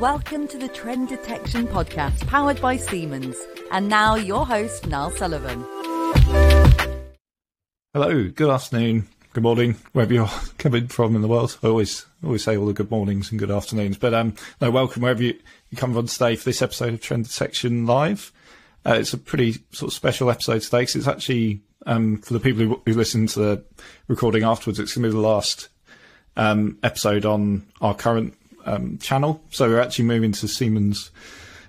Welcome to the Trend Detection Podcast, powered by Siemens. And now, your host, Niall Sullivan. Hello, good afternoon, good morning, wherever you're coming from in the world. I always always say all the good mornings and good afternoons, but um, no, welcome wherever you, you come from today for this episode of Trend Detection Live. Uh, it's a pretty sort of special episode today because it's actually um, for the people who, who listen to the recording afterwards. It's going to be the last um, episode on our current um, channel. So we're actually moving to Siemens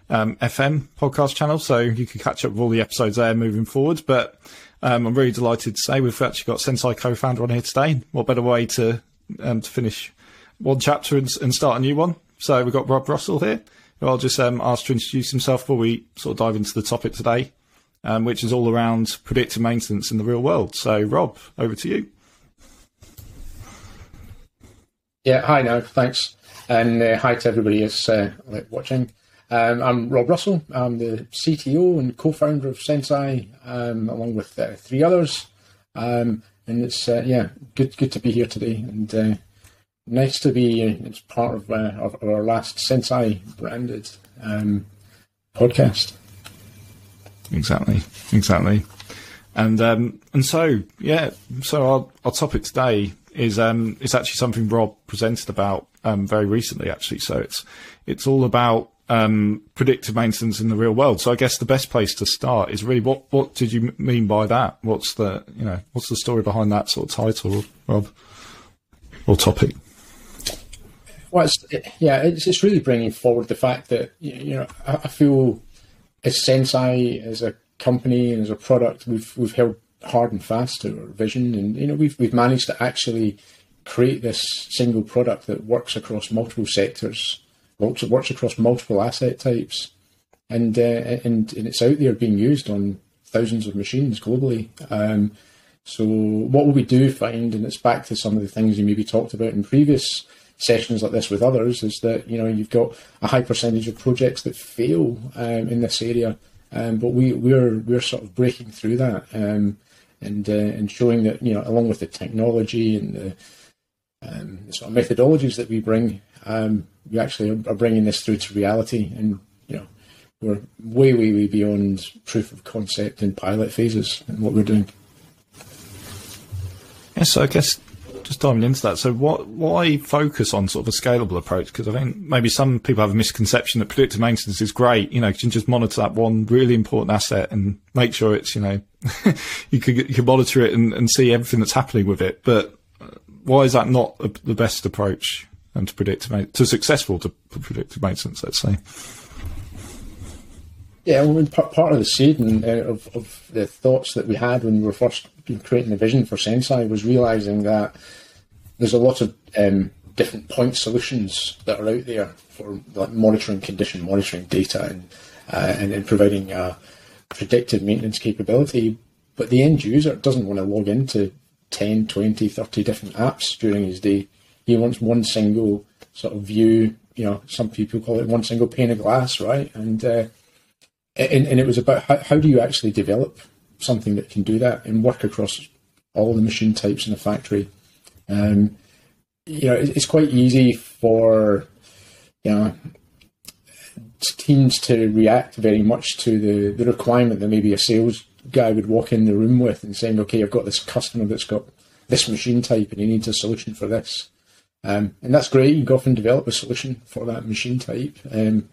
um, FM podcast channel, so you can catch up with all the episodes there moving forward. But um, I'm really delighted to say we've actually got Senseye co-founder on here today. What better way to um, to finish one chapter and, and, start a new one? So we've got Rob Russell here, who I'll just um, ask to introduce himself before we sort of dive into the topic today, um, which is all around predictive maintenance in the real world. So Rob, over to you. Yeah, hi now, thanks. And uh, hi to everybody who's uh, watching. Um, I'm Rob Russell. I'm the CTO and co-founder of Senseye, um, along with uh, three others. Um, and it's uh, yeah, good good to be here today, and uh, nice to be. Uh, it's part of, of, our last Senseye branded um, podcast. Exactly, exactly. And um, and so yeah, so our, our topic today is um, it's actually something Rob presented about um, very recently, actually. So it's it's all about um, predictive maintenance in the real world. So I guess the best place to start is really what what did you mean by that? What's the you know what's the story behind that sort of title, Rob, or topic? Well, it's, yeah, it's, it's really bringing forward the fact that you know I, I feel as Senseye as a company and as a product, we've we've held hard and fast to our vision, and you know we've we've managed to actually create this single product that works across multiple sectors, works works across multiple asset types, and uh, and and it's out there being used on thousands of machines globally. Um, so what will we do find, and it's back to some of the things you maybe talked about in previous sessions like this with others, is that you know you've got a high percentage of projects that fail um, in this area, um, but we we're we're sort of breaking through that. Um, and uh, and showing that you know along with the technology and the, um, sort of methodologies that we bring, um, we actually are bringing this through to reality, and you know we're way way way beyond proof of concept and pilot phases and what we're doing. Yeah, so I guess just diving into that. So, what why focus on sort of a scalable approach? Because I think maybe some people have a misconception that predictive maintenance is great. You know, you can just monitor that one really important asset and make sure it's you know you can you can monitor it and, and see everything that's happening with it. But uh, why is that not the best approach and to predict to successful to predictive maintenance? Let's say. Yeah, well, part of the seed and, uh, of, of the thoughts that we had when we were first creating the vision for Senseye was realizing that there's a lot of um, different point solutions that are out there for like monitoring condition monitoring data and uh, and, and, providing a predictive maintenance capability. But the end user doesn't want to log into 10, 20, 30 different apps during his day. He wants one single sort of view. You know, some people call it one single pane of glass, right? And uh, and, and it was about how, how do you actually develop something that can do that and work across all the machine types in a factory. Um, you know, it's quite easy for you know teams to react very much to the, the requirement that maybe a sales guy would walk in the room with and saying, "Okay, I've got this customer that's got this machine type and he needs a solution for this." Um, and that's great. You go off and develop a solution for that machine type, um,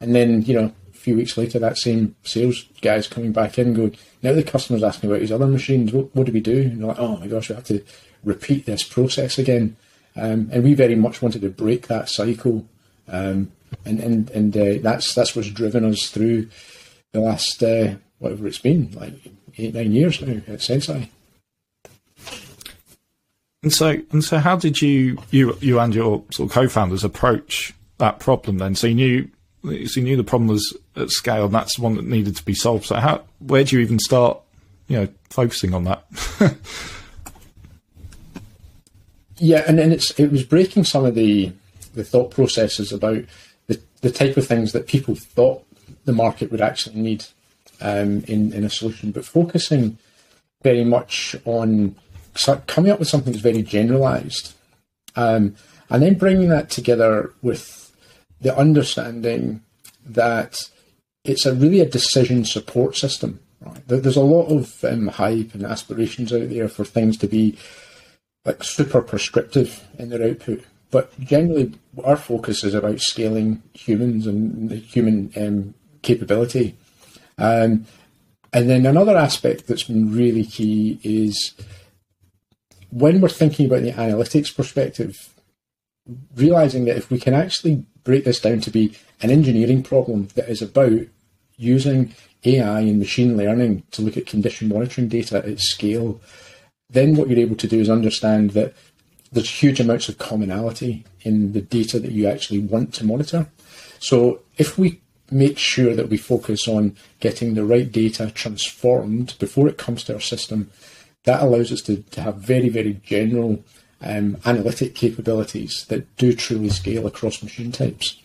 and then you know few weeks later, that same sales guy's coming back in going, now the customer's asking about his other machines. What, what do we do? And they're like, oh my gosh, we have to repeat this process again. Um, and we very much wanted to break that cycle. Um, and and, and uh, that's that's what's driven us through the last, uh, whatever it's been, like eight, nine years now at Senseye. And so, and so, how did you, you, you and your sort of co-founders approach that problem then? So you knew so you knew the problem was at scale, and that's one that needed to be solved. So how, where do you even start, you know, focusing on that? yeah, and then it's it was breaking some of the the thought processes about the the type of things that people thought the market would actually need um, in in a solution, but focusing very much on coming up with something that's very generalized, um, and then bringing that together with the understanding that it's a really a decision support system. Right? There's a lot of um, hype and aspirations out there for things to be like super prescriptive in their output, but generally our focus is about scaling humans and the human um, capability. Um, and then another aspect that's been really key is when we're thinking about the analytics perspective, realizing that if we can actually break this down to be an engineering problem that is about using AI and machine learning to look at condition monitoring data at scale, then what you're able to do is understand that there's huge amounts of commonality in the data that you actually want to monitor. So if we make sure that we focus on getting the right data transformed before it comes to our system, that allows us to, to have very, very general um, analytic capabilities that do truly scale across machine types.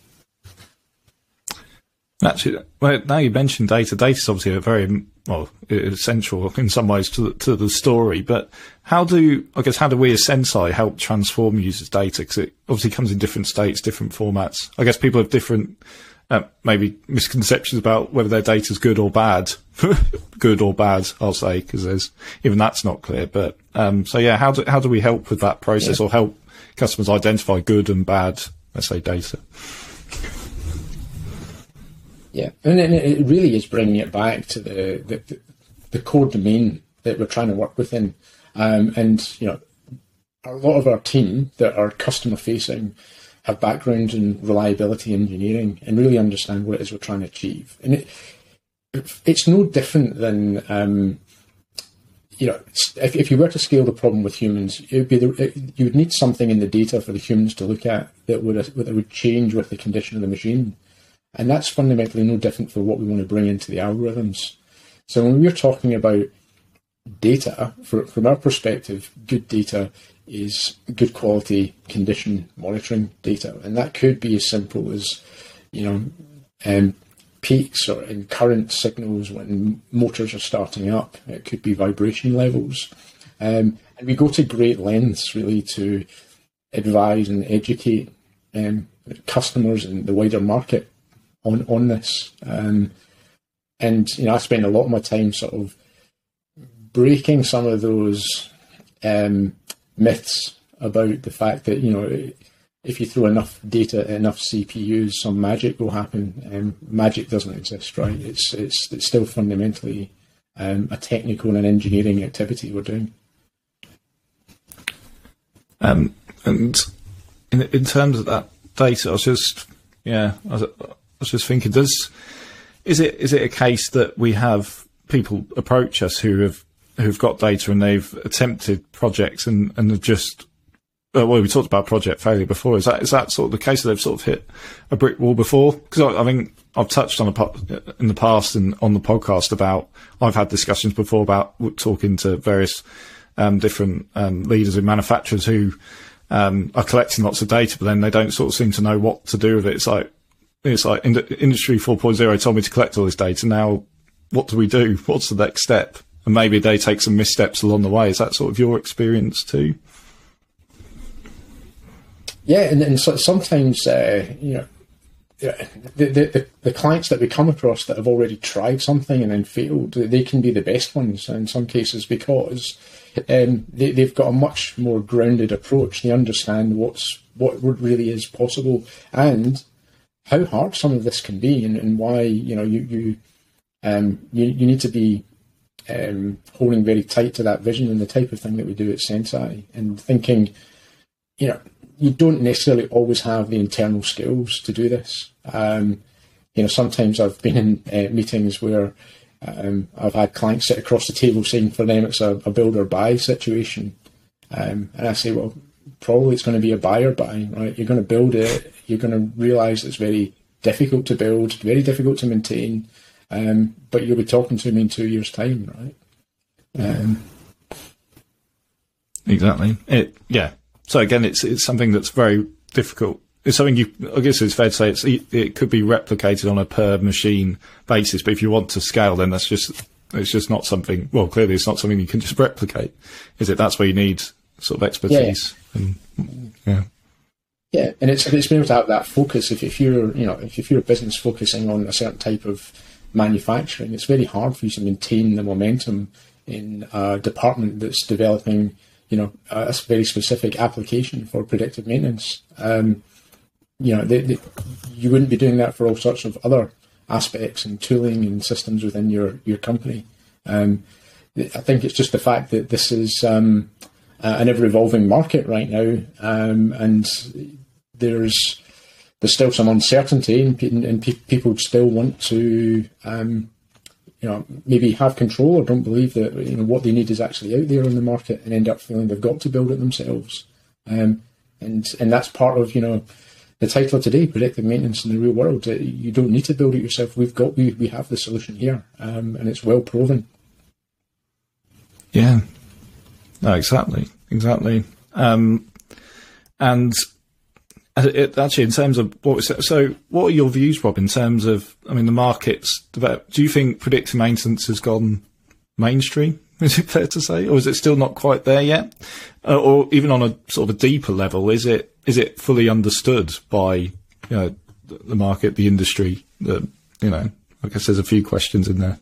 Actually, well, now you mentioned data. Data is obviously a very well essential in some ways to the, to the story. But how do I guess how do we as Senseye help transform users' data? Because it obviously comes in different states, different formats. I guess people have different uh, maybe misconceptions about whether their data is good or bad. good or bad, I'll say, because there's even that's not clear. But um, so yeah, how do how do we help with that process, yeah. or help customers identify good and bad, let's say, data? Yeah, and it really is bringing it back to the, the, the core domain that we're trying to work within. Um, and, you know, a lot of our team that are customer facing have backgrounds in reliability engineering and really understand what it is we're trying to achieve. And it, it's no different than, um, you know, if, if you were to scale the problem with humans, it would be the, it, you would need something in the data for the humans to look at that would that would change with the condition of the machine. And that's fundamentally no different for what we want to bring into the algorithms. So when we're talking about data, for, from our perspective, good data is good quality condition monitoring data. And that could be as simple as, you know, um, peaks or in current signals when motors are starting up. It could be vibration levels. Um, and we go to great lengths really to advise and educate um, customers and the wider market on on this. Um, and you know, I spend a lot of my time sort of breaking some of those um, myths about the fact that you know if you throw enough data enough CPUs, some magic will happen. Um, magic doesn't exist, right? It's it's it's still fundamentally um, a technical and an engineering activity we're doing. Um, and in in terms of that data, I was just yeah, I was, was just thinking, does is it is it a case that we have people approach us who have who've got data and they've attempted projects and and have just uh, well, we talked about project failure before. Is that is that sort of the case that they've sort of hit a brick wall before? Because I, I mean, I've touched on a, in the past and on the podcast about I've had discussions before about talking to various um, different um, leaders in manufacturers who um, are collecting lots of data, but then they don't sort of seem to know what to do with it. It's like it's like industry 4.0 told me to collect all this data. Now, what do we do? What's the next step? And maybe they take some missteps along the way. Is that sort of your experience too? Yeah, and, and so sometimes uh, you know the, the, the clients that we come across that have already tried something and then failed, they can be the best ones in some cases because um, they, have got a much more grounded approach. They understand what's what really is possible, and how hard some of this can be and, and why you know you you um, you, you need to be um, holding very tight to that vision and the type of thing that we do at Senseye and thinking, you know, you don't necessarily always have the internal skills to do this. Um, you know, sometimes I've been in uh, meetings where um, I've had clients sit across the table saying for them it's a, a build or buy situation. Um, and I say, well, probably it's going to be a buy or buy, right? You're going to build it, you're going to realize it's very difficult to build, very difficult to maintain, um, but you'll be talking to me in two years' time, right? Um, exactly. It, yeah. So again, it's it's something that's very difficult. It's something you, I guess it's fair to say it's, it could be replicated on a per machine basis, but if you want to scale, then that's just, it's just not something, well, clearly it's not something you can just replicate, is it? That's where you need sort of expertise. Yeah. And, yeah. Yeah, and it's it's to have that focus. If, if you're you know if, if you're a business focusing on a certain type of manufacturing, it's very hard for you to maintain the momentum in a department that's developing you know a very specific application for predictive maintenance. Um, you know, they, they, you wouldn't be doing that for all sorts of other aspects and tooling and systems within your your company. Um, I think it's just the fact that this is um, an ever evolving market right now, um, and there's there's still some uncertainty, and, and pe- people still want to, um, you know, maybe have control or don't believe that you know what they need is actually out there in the market, and end up feeling they've got to build it themselves. Um, and and that's part of you know the title of today, predictive maintenance in the real world. You don't need to build it yourself. We've got we we have the solution here, um, and it's well proven. Yeah. No, exactly, exactly. Um, and it, actually, in terms of what so, what are your views, Rob? In terms of, I mean, the markets. Do you think predictive maintenance has gone mainstream? Is it fair to say, or is it still not quite there yet? Uh, or even on a sort of a deeper level, is it is it fully understood by you know the market, the industry? The you know, I guess there's a few questions in there.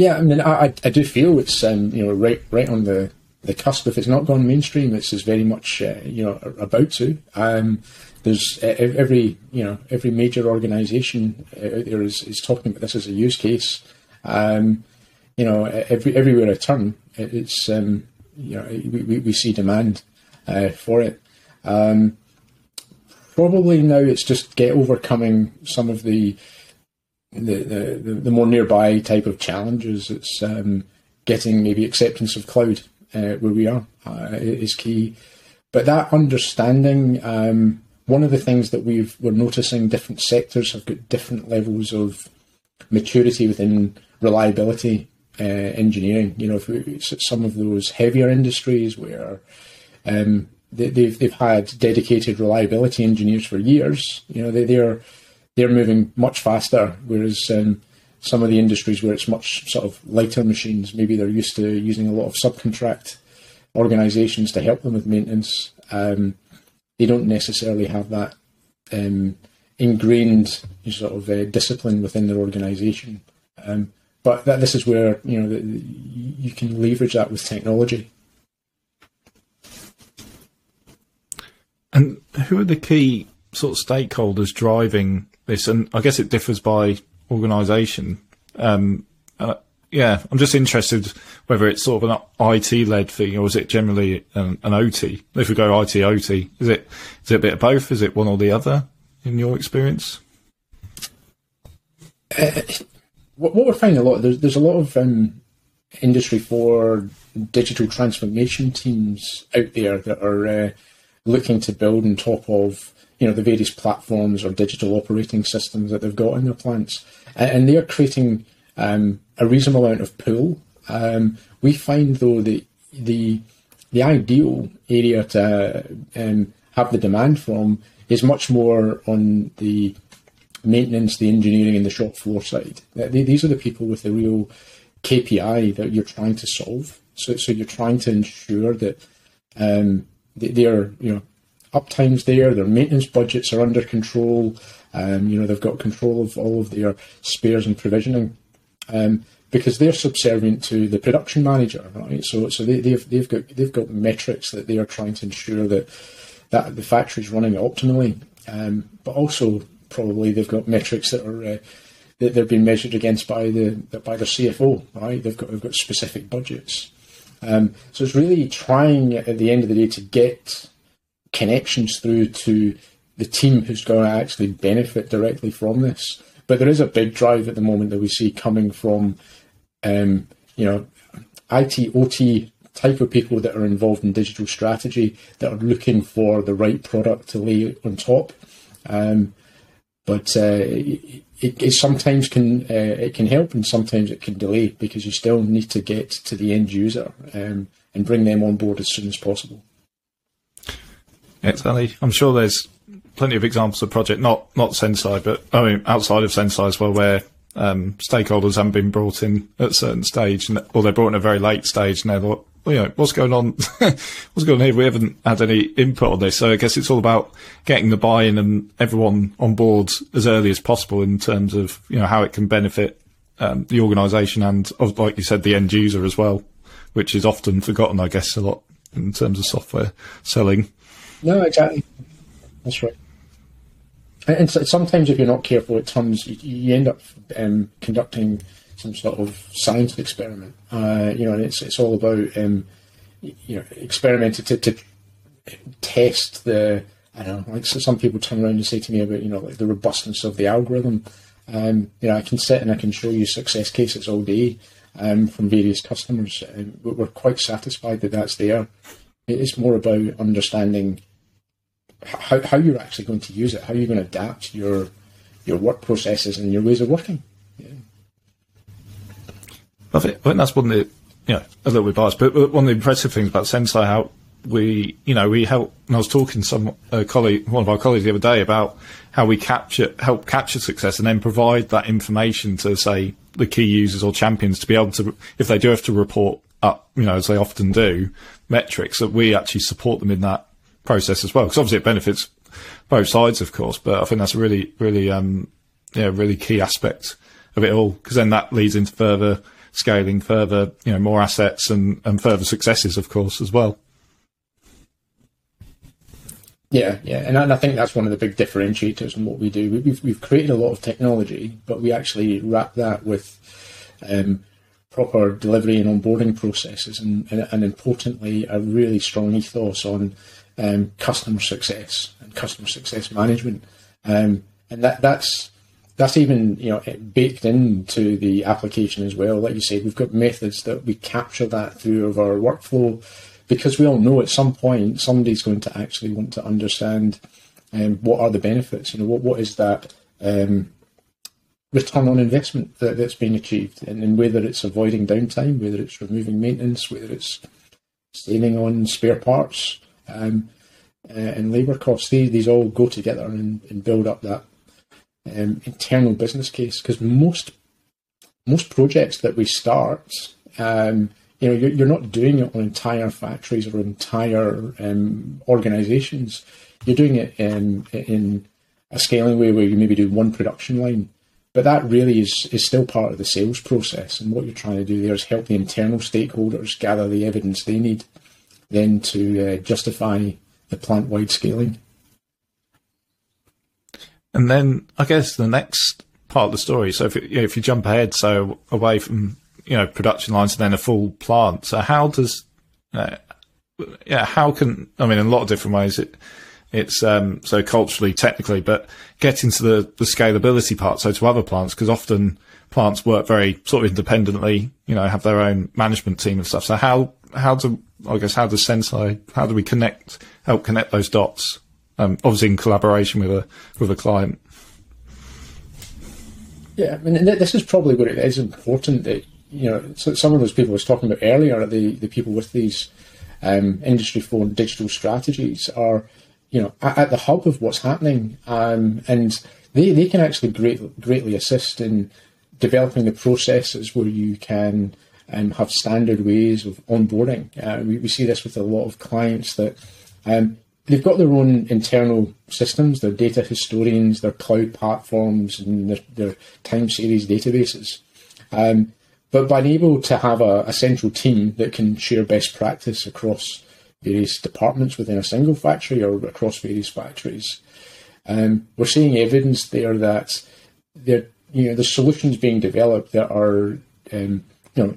Yeah, I mean, I, I do feel it's um, you know right right on the, the cusp. If it's not gone mainstream, it's, it's very much uh, you know about to. Um, there's uh, every you know every major organisation out there is, is talking about this as a use case. Um, you know, every everywhere I turn, it's um, you know we, we see demand uh, for it. Um, probably now it's just get overcoming some of the the, the, the more nearby type of challenges. It's um, getting maybe acceptance of cloud uh, where we are uh, is key. But that understanding, um, one of the things that we've we're noticing, different sectors have got different levels of maturity within reliability uh, engineering. You know, if we, some of those heavier industries where um, they, have they've, they've had dedicated reliability engineers for years. You know, they, they're they're moving much faster, whereas um, some of the industries where it's much sort of lighter machines, maybe they're used to using a lot of subcontract organisations to help them with maintenance. Um, they don't necessarily have that um, ingrained sort of uh, discipline within their organisation. Um, but that, this is where you know the, you can leverage that with technology. And who are the key sort of stakeholders driving this, and I guess it differs by organisation. Um, uh, yeah, I'm just interested whether it's sort of an IT led thing or is it generally an, an, OT? If we go IT OT, is it is it a bit of both? Is it one or the other in your experience? Uh, what, we're finding a lot there's there's a lot of um, industry four digital transformation teams out there that are uh, looking to build on top of you know the various platforms or digital operating systems that they've got in their plants, and they are creating um, a reasonable amount of pull. Um, we find though that the the ideal area to um, have the demand from is much more on the maintenance, the engineering, and the shop floor side. These are the people with the real KPI that you're trying to solve. So, so you're trying to ensure that um, they, are, you know, uptime's there, their maintenance budgets are under control. Um, you know, they've got control of all of their spares and provisioning. Um, because they're subservient to the production manager, right? So, so they, they've they've got they've got metrics that they are trying to ensure that that the factory's running optimally, um, but also probably they've got metrics that are uh, that they're being measured against by the by their CFO, right? They've got they've got specific budgets, um, so it's really trying at the end of the day to get connections through to the team who's going to actually benefit directly from this. But there is a big drive at the moment that we see coming from, um, you know, IT, OT type of people that are involved in digital strategy that are looking for the right product to lay on top. Um, but uh, it, it, sometimes can uh, it can help and sometimes it can delay because you still need to get to the end user um, and bring them on board as soon as possible. Exactly. I'm sure there's plenty of examples of project, not not Senseye, but I mean outside of Senseye as well, where um, stakeholders haven't been brought in at a certain stage, or they're brought in a very late stage, and they're you know, what's going on? what's going on here? We haven't had any input on this, so I guess it's all about getting the buy-in and everyone on board as early as possible in terms of you know how it can benefit um, the organisation and, like you said, the end user as well, which is often forgotten, I guess, a lot in terms of software selling. No, exactly. That's right. And sometimes, if you're not careful, it turns you, you end up um, conducting some sort of science experiment. Uh, you know, and it's it's all about um, you know experimenting to, to test the. I don't know. Like so some people turn around and say to me about you know like the robustness of the algorithm. Um, you know, I can sit and I can show you success cases all day um, from various customers. Um, we're quite satisfied that that's there. It's more about understanding how, how you're actually going to use it, how you're going to adapt your your work processes and your ways of working. I think, I think that's one of the, you know, a little bit biased, but one of the impressive things about Senseye, how we, you know, we help, and I was talking to some colleague, one of our colleagues the other day about how we capture, help capture success and then provide that information to say the key users or champions to be able to, if they do have to report up, you know, as they often do, metrics that we actually support them in that process as well. Because obviously it benefits both sides, of course, but I think that's a really, really, um, yeah, really key aspect of it all. Because then that leads into further scaling further, you know, more assets and, and further successes, of course, as well. Yeah, yeah, and I, and I think that's one of the big differentiators in what we do. We've we've created a lot of technology, but we actually wrap that with um, proper delivery and onboarding processes, and, and, and importantly, a really strong ethos on um, customer success and customer success management. Um, and that that's that's even you know baked into the application as well. Like you said, we've got methods that we capture that through of our workflow because we all know at some point somebody's going to actually want to understand um, what are the benefits. You know, what what is that um, return on investment that, that's being achieved, and, and whether it's avoiding downtime, whether it's removing maintenance, whether it's saving on spare parts. Um, uh, and labour costs, these, these all go together and, and build up that um, internal business case because most most projects that we start, um, you know, you're, you're, not doing it on entire factories or entire um, organizations. You're doing it in, in a scaling way where you maybe do one production line. But that really is, is still part of the sales process. And what you're trying to do there is help the internal stakeholders gather the evidence they need then to uh, justify the plant wide scaling. And then I guess the next part of the story. So if you, if you jump ahead, so away from you know production lines and then a full plant. So how does uh, yeah how can I mean in a lot of different ways it it's um, so culturally technically, but getting to the the scalability part. So to other plants because often plants work very sort of independently. You know have their own management team and stuff. So how how do I guess how does Senseye how do we connect help connect those dots? um, obviously in collaboration with a with a client. Yeah, I mean, this is probably where it is important that you know some of those people I was talking about earlier, the the people with these um, industry four digital strategies are you know at, at the hub of what's happening, um, and they they can actually great, greatly assist in developing the processes where you can um, have standard ways of onboarding. Uh, we, we see this with a lot of clients that um, they've got their own internal systems, their data historians, their cloud platforms, and their, their time series databases. Um, but being able to have a, a, central team that can share best practice across various departments within a single factory or across various factories, um, we're seeing evidence there that there, you know, the solutions being developed that are, um, you know,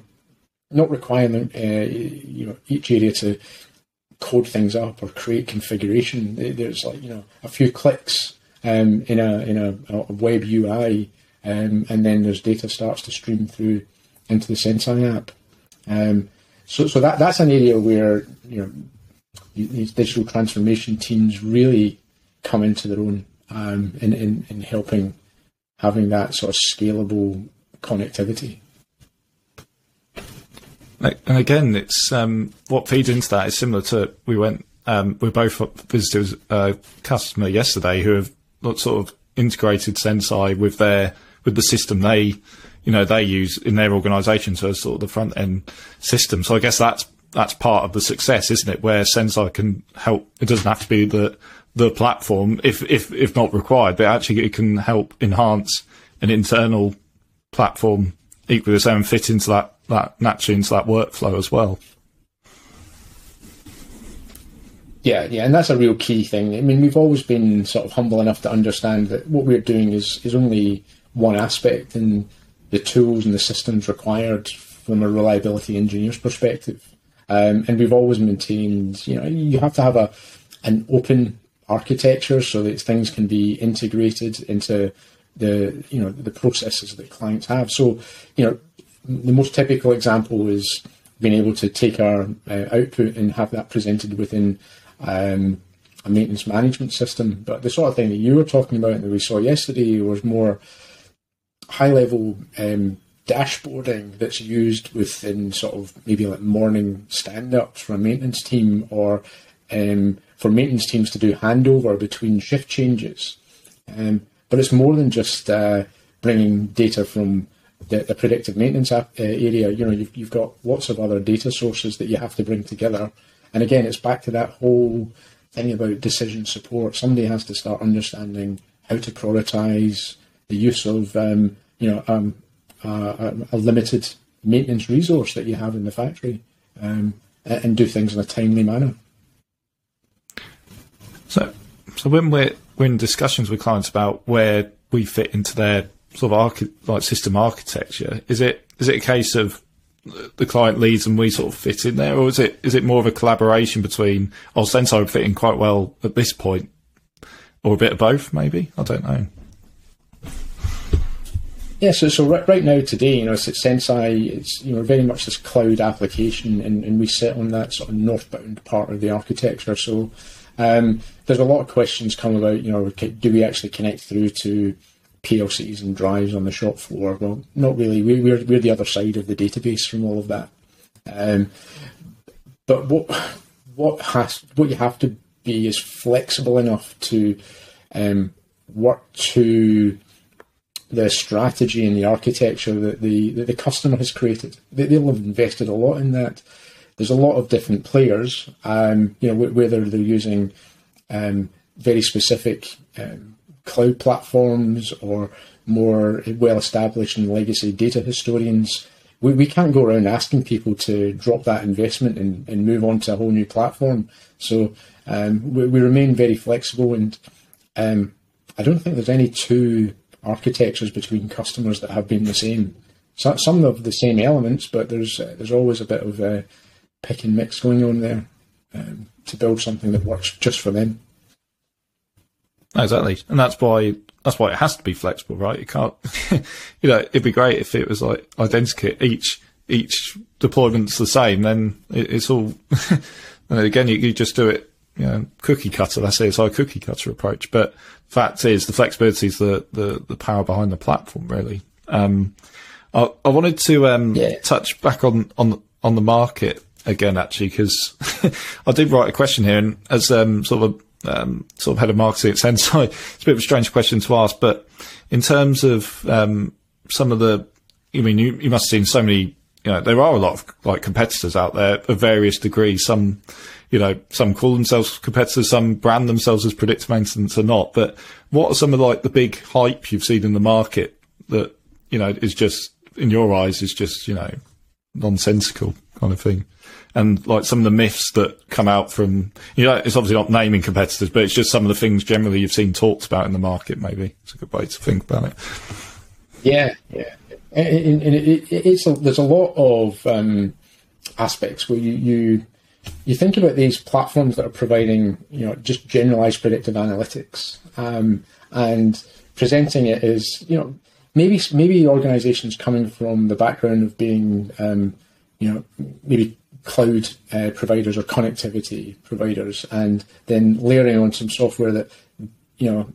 not requiring uh, you know each area to code things up or create configuration. There's like you know a few clicks um, in a in a, a web UI, um, and then there's data starts to stream through into the Senseye app. Um, so so that that's an area where you know these digital transformation teams really come into their own um, in, in in helping having that sort of scalable connectivity. And again, it's um, what feeds into that is similar to we went. Um, we both visited a customer yesterday who have sort of integrated Senseye with their with the system they you know they use in their organisation, so it's sort of the front end system. So I guess that's that's part of the success, isn't it? Where Senseye can help. It doesn't have to be the the platform, if if if not required, but actually it can help enhance an internal platform equally the same fit into that that naturally into that workflow as well. Yeah, yeah, and that's a real key thing. I mean, we've always been sort of humble enough to understand that what we're doing is is only one aspect, and the tools and the systems required from a reliability engineer's perspective. Um, and we've always maintained, you know, you have to have a an open architecture so that things can be integrated into the you know the processes that clients have. So, you know, the most typical example is being able to take our uh, output and have that presented within um, a maintenance management system. But the sort of thing that you were talking about that we saw yesterday was more high level um, dashboarding that's used within sort of maybe like morning stand ups for a maintenance team or um, for maintenance teams to do handover between shift changes. Um, but it's more than just uh, bringing data from the, the predictive maintenance app, uh, area. You know, you've, you've got lots of other data sources that you have to bring together and again, it's back to that whole thing about decision support. Somebody has to start understanding how to prioritize the use of, um, you know, um, uh, a limited maintenance resource that you have in the factory, um, and do things in a timely manner. So, so when we're we're in discussions with clients about where we fit into their sort of archi- like system architecture, is it is it a case of the client leads and we sort of fit in there, or is it is it more of a collaboration between? Oh, Senseye would fit in quite well at this point, or a bit of both, maybe. I don't know. Yeah, so, so right, right now today, you know, it's Senseye, it's you know very much this cloud application, and, and we sit on that sort of northbound part of the architecture. So um, there's a lot of questions come about, you know, do we actually connect through to PLCs and drives on the shop floor. Well, not really. We, are we're, we're the other side of the database from all of that. Um, but what what has what you have to be is flexible enough to um, work to the strategy and the architecture that the that the customer has created. They, will have invested a lot in that. There's a lot of different players. Um, you know, whether they're using um, very specific um, cloud platforms or more well established and legacy data historians. We, we can't go around asking people to drop that investment and, and move on to a whole new platform. So um, we, we, remain very flexible, and um, I don't think there's any two architectures between customers that have been the same. So, some of the same elements, but there's uh, there's always a bit of uh, pick and mix going on there um, to build something that works just for them. Exactly, and that's why that's why it has to be flexible, right? You can't, you know, it'd be great if it was like identical. Each each deployment's the same, then it, it's all. and again, you, you, just do it, you know, cookie cutter. That's it. It's our cookie cutter approach. But fact is, the flexibility is the the, the power behind the platform, really. Um, I, I wanted to um, yeah. touch back on on on the market again, actually, because I did write a question here, and as um, sort of a um, sort of head of marketing at Senseye. It's a bit of a strange question to ask, but in terms of um, some of the, I mean, you, you must have seen so many. You know, there are a lot of like competitors out there of various degrees. Some, you know, some call themselves competitors, some brand themselves as predictive maintenance or not. But what are some of like the big hype you've seen in the market that you know is just in your eyes is just you know nonsensical kind of thing? And like some of the myths that come out from you know it's obviously not naming competitors but it's just some of the things generally you've seen talked about in the market maybe. It's a good way to think about it. Yeah yeah. And, and it, it, it's a, there's a lot of um, aspects where you, you you think about these platforms that are providing you know just generalized predictive analytics um, and presenting it as you know maybe maybe organizations coming from the background of being um, you know maybe cloud uh, providers or connectivity providers, and then layering on some software that you know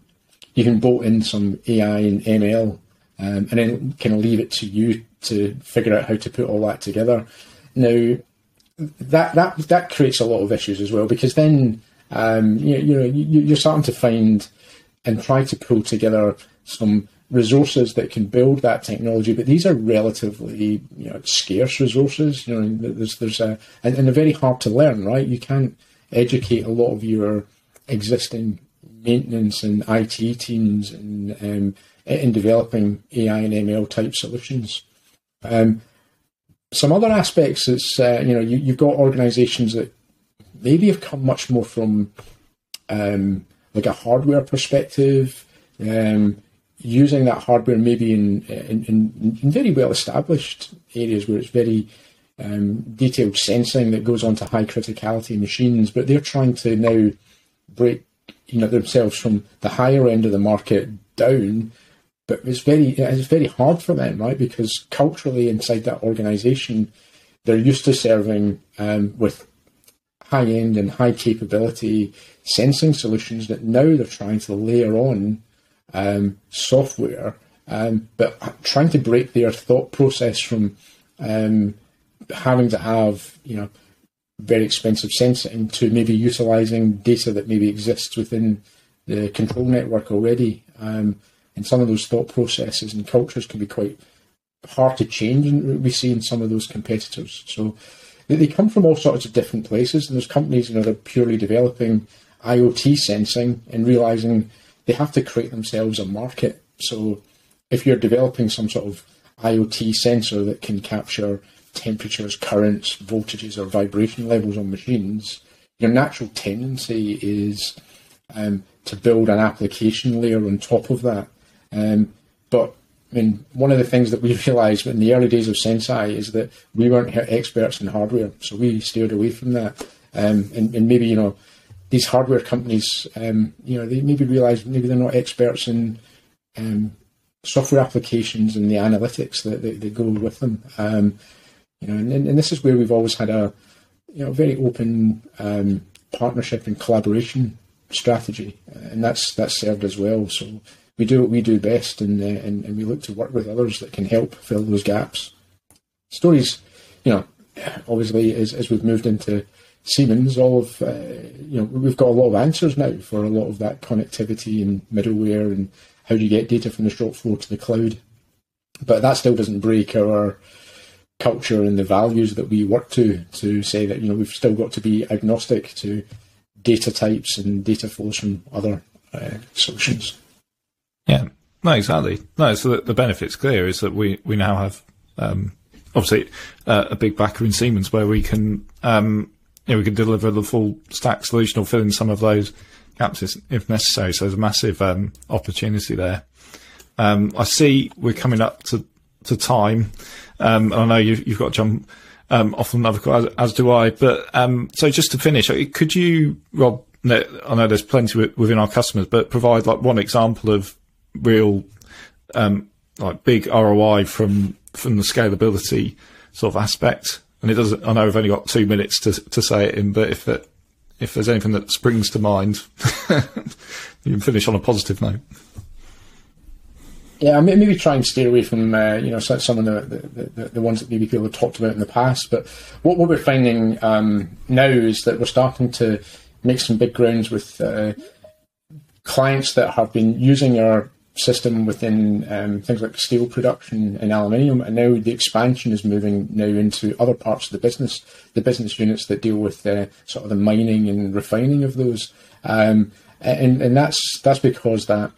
you can bolt in some AI and ML, um, and then kind of leave it to you to figure out how to put all that together. Now, that that that creates a lot of issues as well because then um, you, you know you, you're starting to find and try to pull together some resources that can build that technology, but these are relatively you know scarce resources. You know, there's there's a and, and they're very hard to learn, right? You can't educate a lot of your existing maintenance and IT teams and um, in developing AI and ML type solutions. Um, some other aspects is uh, you know you, have got organisations that maybe have come much more from um, like a hardware perspective, um, using that hardware maybe in, in, in, very well established areas where it's very um, detailed sensing that goes onto high criticality machines, but they're trying to now break you know themselves from the higher end of the market down. But it's very it's very hard for them, right? Because culturally inside that organisation, they're used to serving um, with high end and high capability sensing solutions that now they're trying to layer on um, software, um, but trying to break their thought process from um, having to have you know very expensive sensing to maybe utilizing data that maybe exists within the control network already. Um, and some of those thought processes and cultures can be quite hard to change, and we see in some of those competitors. So they come from all sorts of different places, and there's companies you know that are purely developing IoT sensing and realizing they have to create themselves a market. So if you're developing some sort of IoT sensor that can capture temperatures, currents, voltages, or vibration levels on machines, your natural tendency is um, to build an application layer on top of that. Um, but I mean, one of the things that we realised in the early days of Senseye is that we weren't experts in hardware, so we steered away from that. Um, and, and, maybe you know, these hardware companies, um, you know, they maybe realise maybe they're not experts in um, software applications and the analytics that, that, that go with them. Um, you know, and, and, this is where we've always had a you know very open um, partnership and collaboration strategy, and that's that's served as well. So we do what we do best, and, uh, and and we look to work with others that can help fill those gaps. Stories, you know, obviously as as we've moved into Siemens, all of uh, you know we've got a lot of answers now for a lot of that connectivity and middleware and how do you get data from the shop floor to the cloud. But that still doesn't break our culture and the values that we work to to say that you know we've still got to be agnostic to data types and data flows from other uh, solutions. Yeah, no, exactly. No, so the, the benefit's clear is that we we now have um, obviously uh, a big backer in Siemens where we can um, know, we can deliver the full stack solution or fill in some of those gaps if necessary. So there's a massive um, opportunity there. Um, I see we're coming up to to time. Um, I know you've, you've, got to jump um, off another call, as, as, do I. But um, so just to finish, could you, Rob? I know there's plenty within our customers, but provide like one example of real, um, like big ROI from from the scalability sort of aspect. And it doesn't. I know I've only got two minutes to to say it in, but if it, if there's anything that springs to mind, you can finish on a positive note. Yeah, maybe try and steer away from uh, you know some of the, the, the, ones that maybe people have talked about in the past. But what, what we're finding um, now is that we're starting to make some big grounds with uh, clients that have been using our system within um, things like steel production and aluminium, and now the expansion is moving now into other parts of the business, the business units that deal with uh, sort of the mining and refining of those, um, and and that's that's because that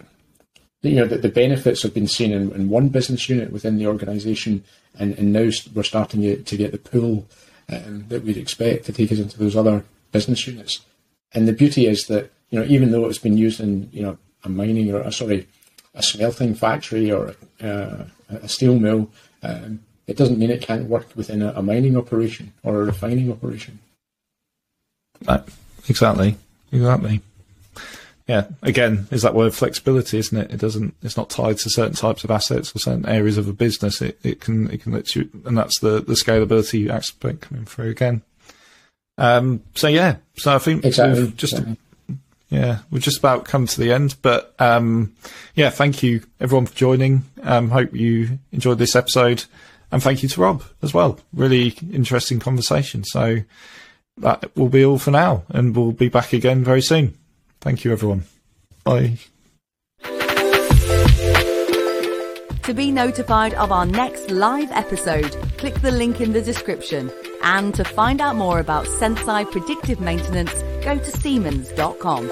you know, the, the benefits have been seen in, in, one business unit within the organisation, and, and now we're starting to, get the pull um, that we'd expect to take us into those other business units. And the beauty is that you know, even though it's been used in you know a mining or a, sorry, a smelting factory or uh, a steel mill, um, it doesn't mean it can't work within a, a mining operation or a refining operation. Right. Exactly. Exactly yeah, again, is that word flexibility, isn't it? It doesn't, it's not tied to certain types of assets or certain areas of a business. It, it can, it can let you, and that's the, the scalability aspect coming through again. Um, so yeah, so I think exactly. just, yeah. Yeah, we've just about come to the end, but, um, yeah, thank you everyone for joining. Um, hope you enjoyed this episode and thank you to Rob as well. Really interesting conversation. So that will be all for now and we'll be back again very soon. Thank you, everyone. Bye. To be notified of our next live episode, click the link in the description. And to find out more about Senseye predictive maintenance, go to Siemens.com.